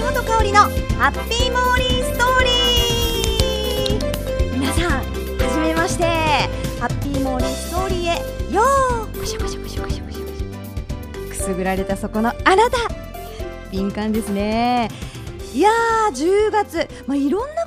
森本香里のハッピーモーリーストーリー。皆さんはじめまして。ハッピーモーリーストーリーへようこしょこしょこしょこしょこしょくすぐられたそこのあなた。敏感ですね。いやー10月、まあ、いろんな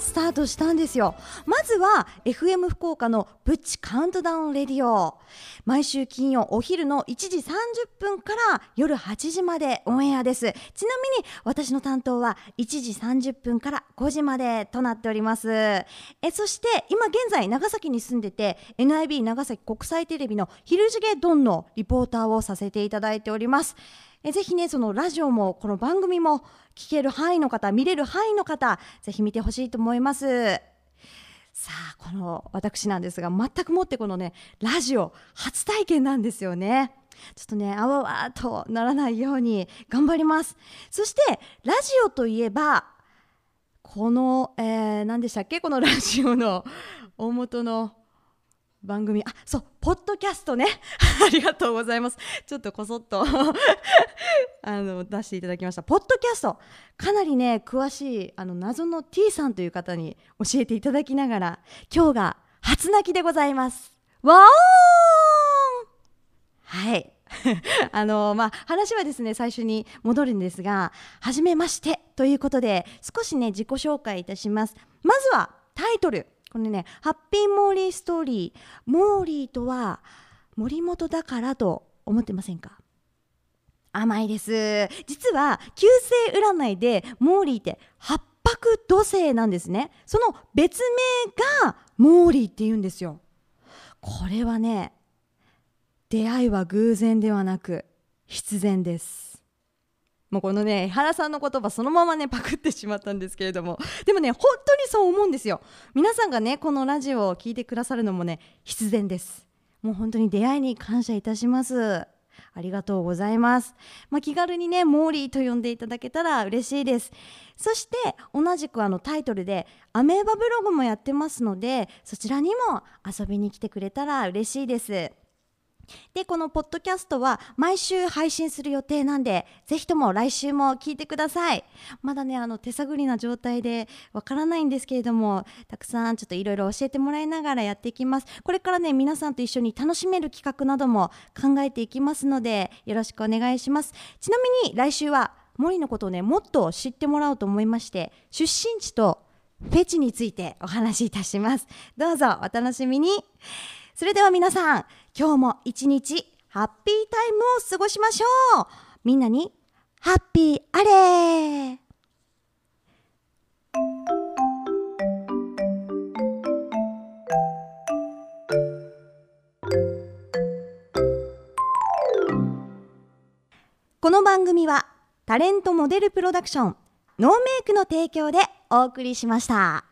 スタートしたんですよ。まずは FM 福岡のプッチカウントダウンレディオ。毎週金曜お昼の1時30分から夜8時までオンエアです。ちなみに私の担当は1時30分から5時までとなっております。えそして今現在長崎に住んでて NIB 長崎国際テレビの昼時げドンのリポーターをさせていただいております。えぜひねそのラジオもこの番組も聞ける範囲の方見れる範囲の方ぜひ見てほしいと思います。さあこの私なんですが全くもってこのねラジオ初体験なんですよね。ちょっとねあわわとならないように頑張ります。そしてラジオといえばこの、えー、何でしたっけ？このラジオの大元の番組。あそうポッドキャストね。ありがとうございます。ちょっとこそっと。あの出していただきました。ポッドキャスト。かなりね詳しいあの謎の T さんという方に教えていただきながら今日が初泣きでございます。わーんはい。あのまあ、話はですね最初に戻るんですが「はじめまして」ということで少しね自己紹介いたします。まずはタイトル。これねハッピーモーリーストーリーモーリーとは森本だからと思ってませんか？甘いです。実は旧星占いでモーリーって八白土星なんですね。その別名がモーリーって言うんですよ。これはね出会いは偶然ではなく必然です。もうこのね江原さんの言葉そのままね パクってしまったんですけれどもでもね本当にそう思うんですよ皆さんがねこのラジオを聴いてくださるのもね必然ですもう本当に出会いに感謝いたしますありがとうございます。まあ、気軽にね、モーリーと呼んでいただけたら嬉しいです。そして同じくあのタイトルでアメーバブログもやってますので、そちらにも遊びに来てくれたら嬉しいです。でこのポッドキャストは毎週配信する予定なんでぜひとも来週も聞いてください。まだねあの手探りな状態でわからないんですけれどもたくさんちょっといろいろ教えてもらいながらやっていきます。これからね皆さんと一緒に楽しめる企画なども考えていきますのでよろしくお願いします。ちなみに来週は森のことをねもっと知ってもらおうと思いまして出身地とフェチについてお話しいたします。どうぞお楽しみに。それでは皆さん今日も一日ハッピータイムを過ごしましょうみんなにハッピーあれこの番組はタレントモデルプロダクションノーメイクの提供でお送りしました。